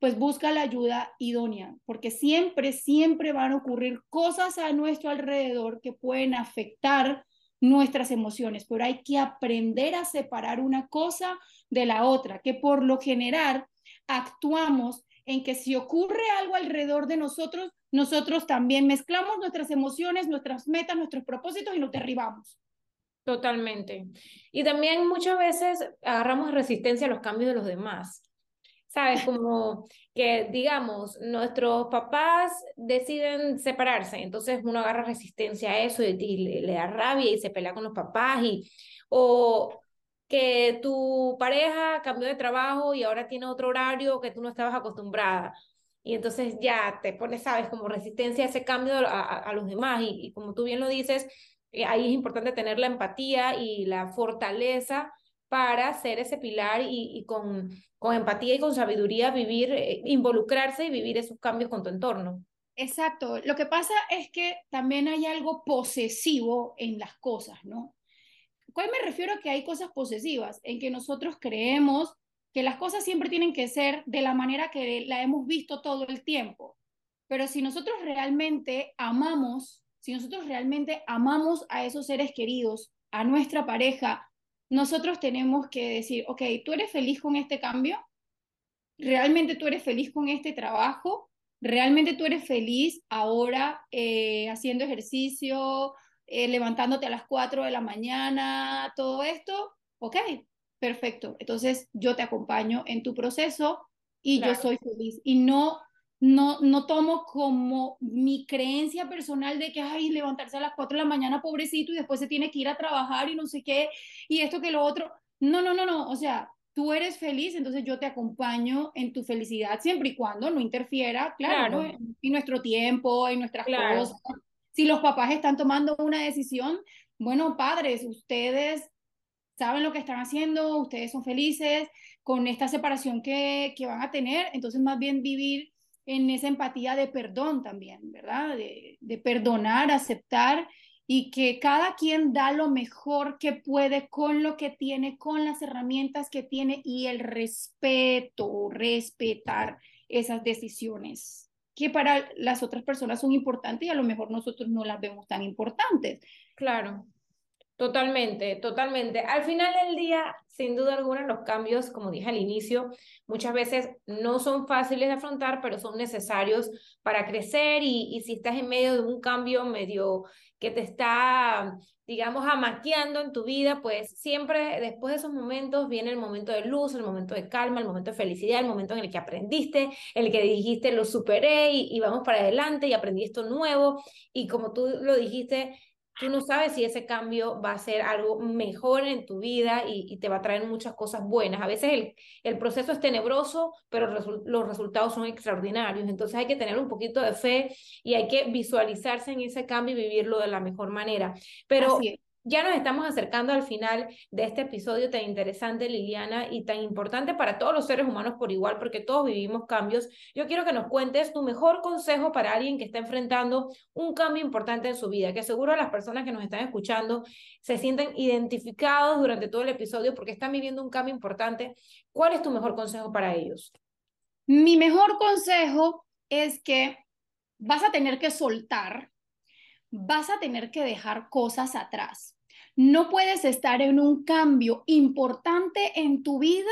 pues busca la ayuda idónea, porque siempre, siempre van a ocurrir cosas a nuestro alrededor que pueden afectar nuestras emociones, pero hay que aprender a separar una cosa de la otra, que por lo general actuamos en que si ocurre algo alrededor de nosotros, nosotros también mezclamos nuestras emociones, nuestras metas, nuestros propósitos y nos derribamos. Totalmente. Y también muchas veces agarramos resistencia a los cambios de los demás. ¿Sabes? Como que, digamos, nuestros papás deciden separarse, entonces uno agarra resistencia a eso y, le, da rabia y se pelea con los papás, y, o que tu pareja cambió de trabajo y ahora tiene otro horario que tú no estabas acostumbrada. Y entonces ya te pones, sabes, como resistencia a ese cambio a, los demás. Y, y, como tú bien lo dices, eh, ahí es importante tener la empatía y la fortaleza para ser ese pilar y, con, empatía y con sabiduría vivir, eh, involucrarse y vivir esos cambios con tu entorno. Exacto. Lo que pasa es que también hay algo posesivo en las cosas, ¿no? ¿Cuál me refiero a que hay cosas posesivas? En que nosotros creemos que las cosas siempre tienen que ser de la manera que la hemos visto todo el tiempo. Pero si nosotros realmente amamos, si nosotros realmente amamos a esos seres queridos, a nuestra pareja, nosotros tenemos que decir, ok, ¿tú eres feliz con este cambio? ¿Realmente tú eres feliz con este trabajo? ¿Realmente tú eres feliz ahora eh, haciendo ejercicio, eh, levantándote a las 4 de la mañana, todo esto? Ok, perfecto. Entonces yo te acompaño en tu proceso y yo soy feliz. Y no no, no tomo como mi creencia personal de que, ay, levantarse a las 4 de la mañana, pobrecito, y después se tiene que ir a trabajar y no sé qué, y esto que lo otro. No, no, no, no. O sea, tú eres feliz, entonces yo te acompaño en tu felicidad, siempre y cuando no interfiera, claro, en, nuestro tiempo, en nuestras cosas. Si los papás están tomando una decisión, bueno, padres, ustedes saben lo que están haciendo, ustedes son felices con esta separación que, que van a tener, entonces más bien vivir en esa empatía de perdón también, ¿verdad? De, perdonar, aceptar y que cada quien da lo mejor que puede con lo que tiene, con las herramientas que tiene y el respeto, respetar esas decisiones que para las otras personas son importantes y a lo mejor nosotros no las vemos tan importantes. Claro, Totalmente, totalmente. Al final del día, sin duda alguna, los cambios, como dije al inicio, muchas veces no son fáciles de afrontar, pero son necesarios para crecer y, si estás en medio de un cambio medio que te está, digamos, amaqueando en tu vida, pues siempre después de esos momentos viene el momento de luz, el momento de calma, el momento de felicidad, el momento en el que aprendiste, el que dijiste lo superé y, y vamos para adelante y aprendí esto nuevo. Y como tú lo dijiste, tú no sabes si ese cambio va a ser algo mejor en tu vida y, te va a traer muchas cosas buenas. A veces el, el proceso es tenebroso, pero los resultados son extraordinarios. Entonces hay que tener un poquito de fe y hay que visualizarse en ese cambio y vivirlo de la mejor manera. Pero ya nos estamos acercando al final de este episodio tan interesante, Liliana, y tan importante para todos los seres humanos por igual, porque todos vivimos cambios. Yo quiero que nos cuentes tu mejor consejo para alguien que está enfrentando un cambio importante en su vida, que seguro las personas que nos están escuchando se sienten identificados durante todo el episodio porque están viviendo un cambio importante. ¿Cuál es tu mejor consejo para ellos? Mi mejor consejo es que vas a tener que soltar vas a tener que dejar cosas atrás. No puedes estar en un cambio importante en tu vida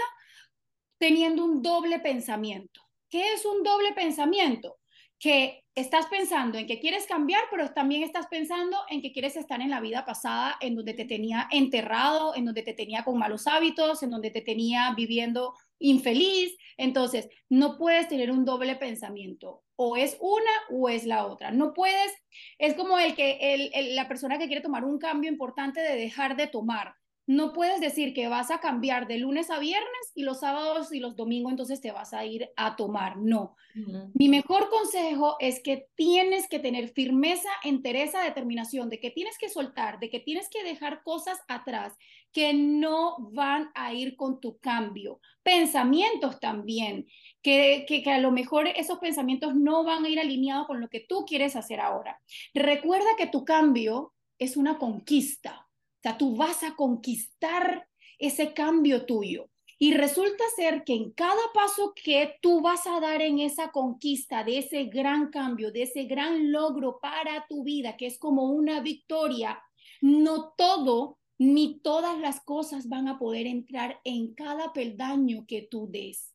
teniendo un doble pensamiento. ¿Qué es un doble pensamiento? Que estás pensando en que quieres cambiar, pero también estás pensando en que quieres estar en la vida pasada, en donde te tenía enterrado, en donde te tenía con malos hábitos, en donde te tenía viviendo infeliz. Entonces, no puedes tener un doble pensamiento. O es una o es la otra. No puedes, es como el que el, la persona que quiere tomar un cambio importante de dejar de tomar. No puedes decir que vas a cambiar de lunes a viernes y los sábados y los domingos entonces te vas a ir a tomar. No. Mi mejor consejo es que tienes que tener firmeza, entereza, determinación, de que tienes que soltar, de que tienes que dejar cosas atrás que no van a ir con tu cambio. Pensamientos también, que, que, a lo mejor esos pensamientos no van a ir alineados con lo que tú quieres hacer ahora. Recuerda que tu cambio es una conquista. O sea, tú vas a conquistar ese cambio tuyo. Y resulta ser que en cada paso que tú vas a dar en esa conquista de ese gran cambio, de ese gran logro para tu vida, que es como una victoria, no todo ni todas las cosas van a poder entrar en cada peldaño que tú des.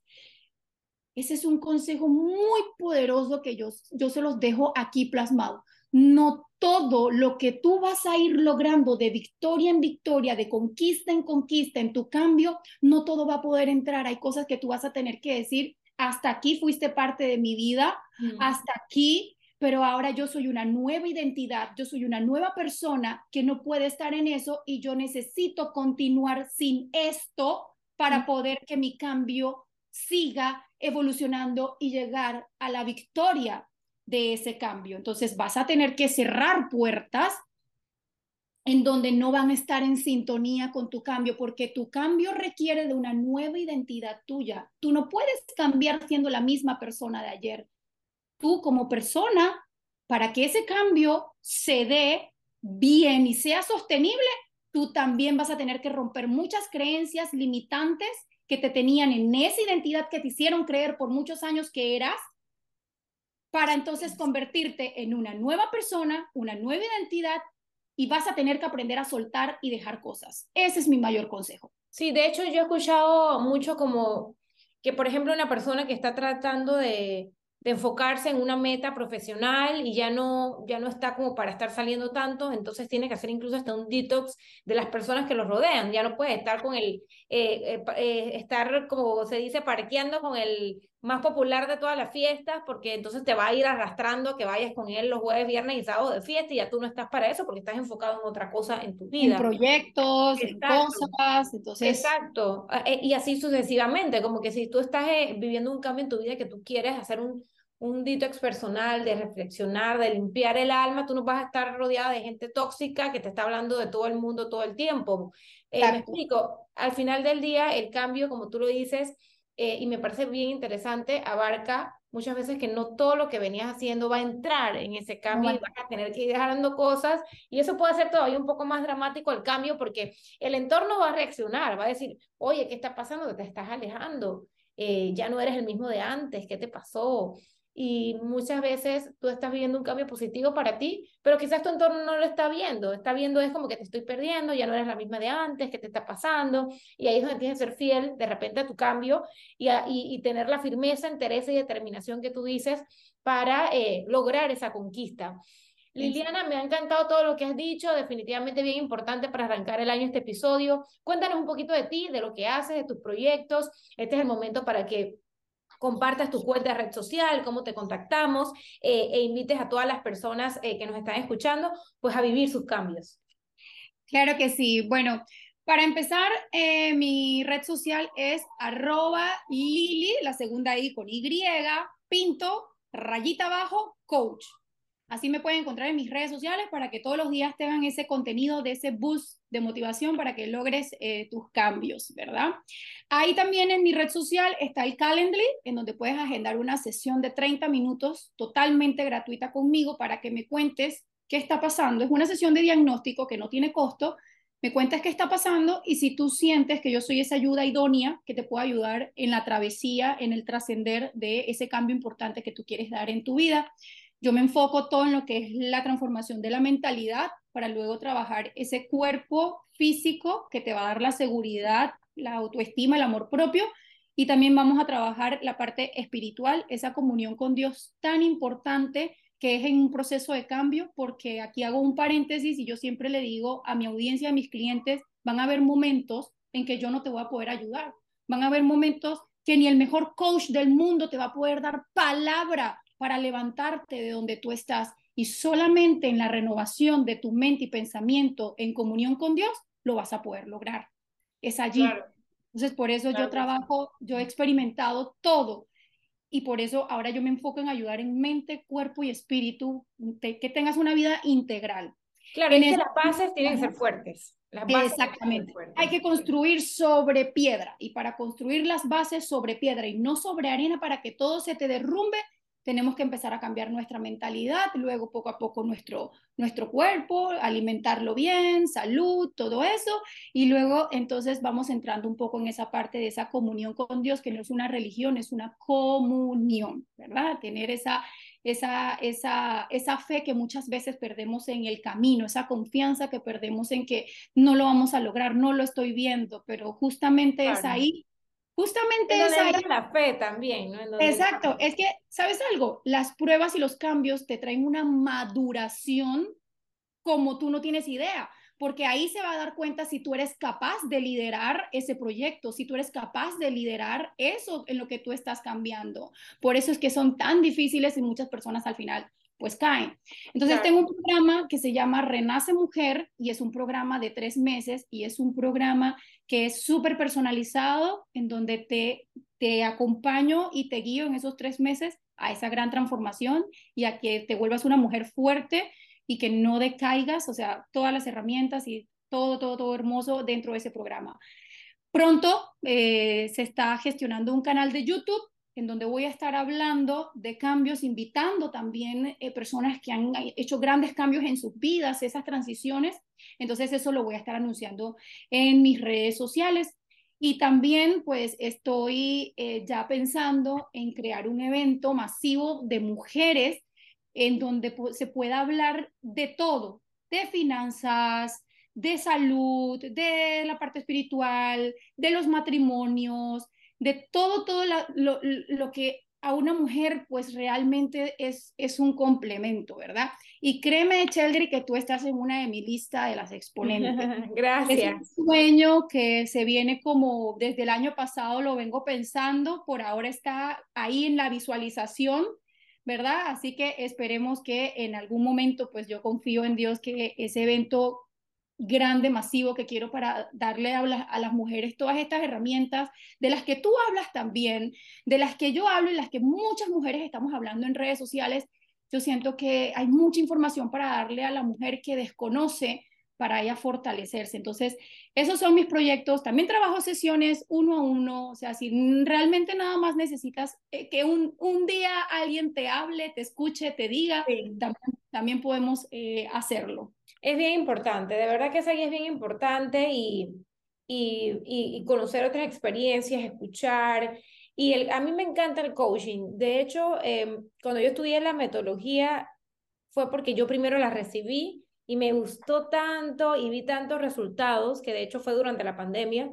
Ese es un consejo muy poderoso que yo, yo se los dejo aquí plasmado. No todo lo que tú vas a ir logrando de victoria en victoria, de conquista en conquista, en tu cambio, no todo va a poder entrar. Hay cosas que tú vas a tener que decir, hasta aquí fuiste parte de mi vida, mm. hasta aquí pero ahora yo soy una nueva identidad, yo soy una nueva persona que no puede estar en eso y yo necesito continuar sin esto para poder que mi cambio siga evolucionando y llegar a la victoria de ese cambio. Entonces vas a tener que cerrar puertas en donde no van a estar en sintonía con tu cambio, porque tu cambio requiere de una nueva identidad tuya. Tú no puedes cambiar siendo la misma persona de ayer tú como persona, para que ese cambio se dé bien y sea sostenible, tú también vas a tener que romper muchas creencias limitantes que te tenían en esa identidad que te hicieron creer por muchos años que eras, para entonces convertirte en una nueva persona, una nueva identidad y vas a tener que aprender a soltar y dejar cosas. Ese es mi mayor consejo. Sí, de hecho yo he escuchado mucho como que, por ejemplo, una persona que está tratando de, de enfocarse en una meta profesional y ya no, ya no está como para estar saliendo tanto, entonces tiene que hacer incluso hasta un detox de las personas que los rodean, ya no puede estar con el, eh, eh, eh, estar como se dice, parqueando con el más popular de todas las fiestas, porque entonces te va a ir arrastrando que vayas con él los jueves, viernes y sábados de fiesta y ya tú no estás para eso porque estás enfocado en otra cosa en tu vida. En proyectos, en cosas, entonces... Exacto, eh, y así sucesivamente, como que si tú estás eh, viviendo un cambio en tu vida que tú quieres hacer un, un detox personal, de reflexionar, de limpiar el alma, tú no vas a estar rodeada de gente tóxica que te está hablando de todo el mundo todo el tiempo. Eh, me explico, al final del día el cambio, como tú lo dices, eh, y me parece bien interesante, abarca muchas veces que no todo lo que venías haciendo va a entrar en ese cambio y vas a tener que ir dejando cosas. Y eso puede ser todavía un poco más dramático el cambio porque el entorno va a reaccionar, va a decir, oye, ¿qué está pasando? Te estás alejando, eh, ya no eres el mismo de antes, ¿qué te pasó? Y muchas veces tú estás viviendo un cambio positivo para ti, pero quizás tu entorno no lo está viendo, está viendo es como que te estoy perdiendo, ya no eres la misma de antes, ¿qué te está pasando? Y ahí es donde tienes que ser fiel de repente a tu cambio y, y, tener la firmeza, interés y determinación que tú dices para eh, lograr esa conquista. Liliana, me ha encantado todo lo que has dicho, definitivamente bien importante para arrancar el año este episodio. Cuéntanos un poquito de ti, de lo que haces, de tus proyectos. Este es el momento para que compartas tu cuenta de red social, cómo te contactamos eh, e invites a todas las personas eh, que nos están escuchando pues a vivir sus cambios. Claro que sí. Bueno, para empezar, eh, mi red social es arroba Lili, la segunda I con Y, pinto, rayita abajo, coach. Así me pueden encontrar en mis redes sociales para que todos los días tengan ese contenido de ese boost de motivación para que logres eh, tus cambios, ¿verdad? Ahí también en mi red social está el Calendly, en donde puedes agendar una sesión de 30 minutos totalmente gratuita conmigo para que me cuentes qué está pasando. Es una sesión de diagnóstico que no tiene costo. Me cuentes qué está pasando y si tú sientes que yo soy esa ayuda idónea que te puedo ayudar en la travesía, en el trascender de ese cambio importante que tú quieres dar en tu vida. Yo me enfoco todo en lo que es la transformación de la mentalidad para luego trabajar ese cuerpo físico que te va a dar la seguridad, la autoestima, el amor propio. Y también vamos a trabajar la parte espiritual, esa comunión con Dios tan importante que es en un proceso de cambio, porque aquí hago un paréntesis y yo siempre le digo a mi audiencia, a mis clientes, van a haber momentos en que yo no te voy a poder ayudar, van a haber momentos que ni el mejor coach del mundo te va a poder dar palabra para levantarte de donde tú estás. Y solamente en la renovación de tu mente y pensamiento en comunión con Dios lo vas a poder lograr. Es allí. Entonces, por eso yo trabajo, yo he experimentado todo. Y por eso ahora yo me enfoco en ayudar en mente, cuerpo y espíritu, que tengas una vida integral. Claro, en es las bases tienen que ser fuertes. Exactamente. Hay que construir sobre piedra. Y para construir las bases sobre piedra y no sobre arena para que todo se te derrumbe, tenemos que empezar a cambiar nuestra mentalidad, luego poco a poco nuestro, nuestro cuerpo, alimentarlo bien, salud, todo eso, y luego entonces vamos entrando un poco en esa parte de esa comunión con Dios, que no es una religión, es una comunión, ¿verdad? Tener esa, esa, esa, esa fe que muchas veces perdemos en el camino, esa confianza que perdemos en que no lo vamos a lograr, no lo estoy viendo, pero justamente es ahí Justamente es la fe también, ¿no? Exacto, es que, ¿sabes algo? Las pruebas y los cambios te traen una maduración como tú no tienes idea, porque ahí se va a dar cuenta si tú eres capaz de liderar ese proyecto, si tú eres capaz de liderar eso en lo que tú estás cambiando. Por eso es que son tan difíciles y muchas personas al final pues caen. Entonces tengo un programa que se llama Renace Mujer y es un programa de tres meses y es un programa que es súper personalizado en donde te, te acompaño y te guío en esos tres meses a esa gran transformación y a que te vuelvas una mujer fuerte y que no decaigas, o sea, todas las herramientas y todo, todo, todo hermoso dentro de ese programa. Pronto eh, se está gestionando un canal de YouTube en donde voy a estar hablando de cambios, invitando también eh, personas que han hecho grandes cambios en sus vidas, esas transiciones. Entonces eso lo voy a estar anunciando en mis redes sociales. Y también pues estoy eh, ya pensando en crear un evento masivo de mujeres en donde se pueda hablar de todo, de finanzas, de salud, de la parte espiritual, de los matrimonios, de todo, todo lo, lo, que a una mujer, pues realmente es, es un complemento, ¿verdad? Y créeme, Cheldry, que tú estás en una de mi lista de las exponentes. Gracias. Es un sueño que se viene como desde el año pasado, lo vengo pensando, por ahora está ahí en la visualización, ¿verdad? Así que esperemos que en algún momento, pues yo confío en Dios que ese evento grande, masivo que quiero para darle a, a, las mujeres todas estas herramientas de las que tú hablas también, de las que yo hablo y las que muchas mujeres estamos hablando en redes sociales. Yo siento que hay mucha información para darle a la mujer que desconoce para ella fortalecerse. Entonces, esos son mis proyectos. También trabajo sesiones uno a uno, o sea, si realmente nada más necesitas eh, que un, un, día alguien te hable, te escuche, te diga, también, también, podemos eh, hacerlo es bien importante, de verdad que esa es bien importante y, y, y, conocer otras experiencias, escuchar. Y el, a mí me encanta el coaching. De hecho, em, cuando yo estudié la metodología fue porque yo primero la recibí y me gustó tanto y vi tantos resultados, que de hecho fue durante la pandemia,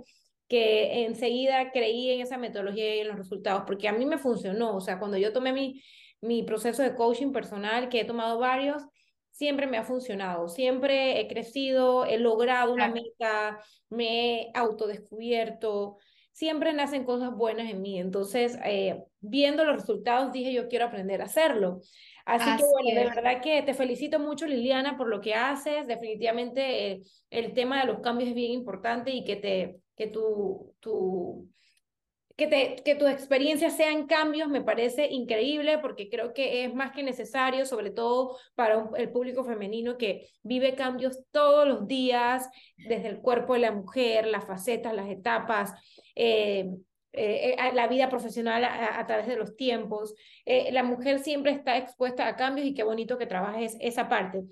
que enseguida creí en esa metodología y en los resultados, porque a mí me funcionó. O sea, cuando yo tomé mi, mi proceso de coaching personal, que he tomado varios, siempre me ha funcionado, siempre he crecido, he logrado una meta, me he autodescubierto, siempre nacen cosas buenas en mí. Entonces, eh, viendo los resultados, dije, yo quiero aprender a hacerlo. Así, que bueno, de verdad que te felicito mucho, Liliana, por lo que haces. Definitivamente eh, el tema de los cambios es bien importante y que, te, que tu, tu, que, tus experiencias sean cambios me parece increíble porque creo que es más que necesario, sobre todo para el público femenino que vive cambios todos los días, desde el cuerpo de la mujer, las facetas, las etapas. Eh, eh, eh, la vida profesional a, través de los tiempos. la mujer siempre está expuesta a cambios y qué bonito que trabajes esa parte.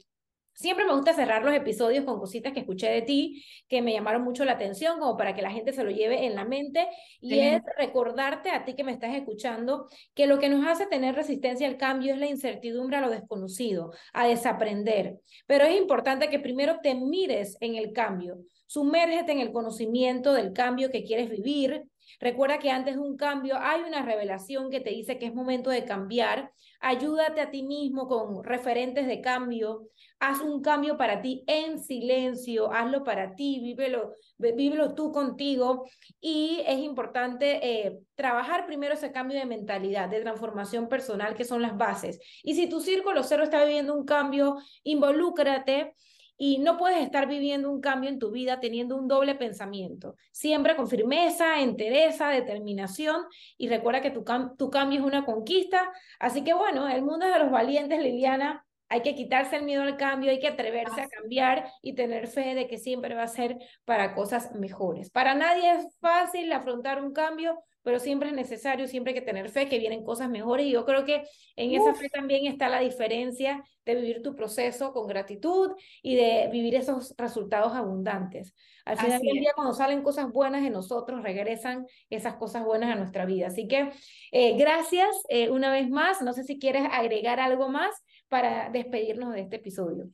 Siempre me gusta cerrar los episodios con cositas que escuché de ti, que me llamaron mucho la atención, como para que la gente se lo lleve en la mente, y es recordarte a ti que me estás escuchando, que lo que nos hace tener resistencia al cambio es la incertidumbre a lo desconocido, a desaprender. Pero es importante que primero te mires en el cambio, sumérgete en el conocimiento del cambio que quieres vivir, Recuerda que antes de un cambio hay una revelación que te dice que es momento de cambiar. Ayúdate a ti mismo con referentes de cambio. Haz un cambio para ti en silencio, hazlo para ti, vívelo, vívelo tú contigo. Y es importante eh, trabajar primero ese cambio de mentalidad, de transformación personal, que son las bases. Y si tu círculo cero está viviendo un cambio, involúcrate y no puedes estar viviendo un cambio en tu vida teniendo un doble pensamiento. Siempre con firmeza, entereza, determinación y recuerda que tu, tu cambio es una conquista. Así que bueno, el mundo es de los valientes, Liliana. Hay que quitarse el miedo al cambio, hay que atreverse a cambiar y tener fe de que siempre va a ser para cosas mejores. Para nadie es fácil afrontar un cambio, pero siempre es necesario, siempre hay que tener fe que vienen cosas mejores y yo creo que en esa fe también está la diferencia de vivir tu proceso con gratitud y de vivir esos resultados abundantes. Al final del día, cuando salen cosas buenas de nosotros, regresan esas cosas buenas a nuestra vida. Así que eh, gracias eh, una vez más. No sé si quieres agregar algo más para despedirnos de este episodio.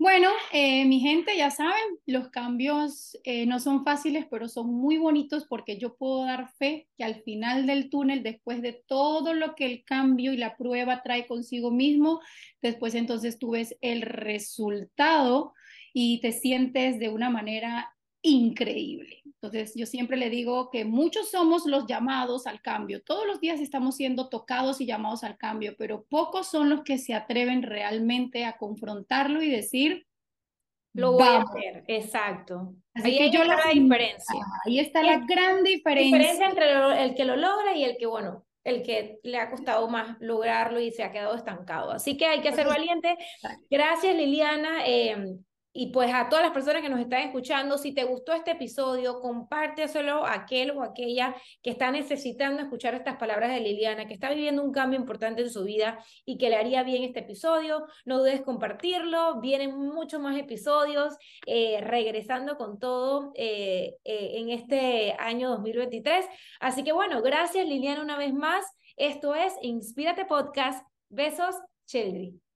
Bueno, eh, mi gente, ya saben, los cambios eh, no son fáciles, pero son muy bonitos porque yo puedo dar fe que al final del túnel, después de todo lo que el cambio y la prueba trae consigo mismo, después entonces tú ves el resultado y te sientes de una manera increíble. Entonces, yo siempre le digo que muchos somos los llamados al cambio. Todos los días estamos siendo tocados y llamados al cambio, pero pocos son los que se atreven realmente a confrontarlo y decir, lo voy a hacer, exacto. Así ahí que yo la diferencia. Ahí está la gran diferencia. Diferencia entre el que lo logra y el que, bueno, el que le ha costado más lograrlo y se ha quedado estancado. Así que hay que ser valiente. Gracias, Liliana. Eh, y pues a todas las personas que nos están escuchando, si te gustó este episodio, compárteselo a aquel o aquella que está necesitando escuchar estas palabras de Liliana, que está viviendo un cambio importante en su vida y que le haría bien este episodio. No dudes compartirlo. Vienen muchos más episodios eh, regresando con todo eh, eh, en este año 2023. Así que bueno, gracias Liliana una vez más. Esto es Inspírate Podcast. Besos, Cheldry.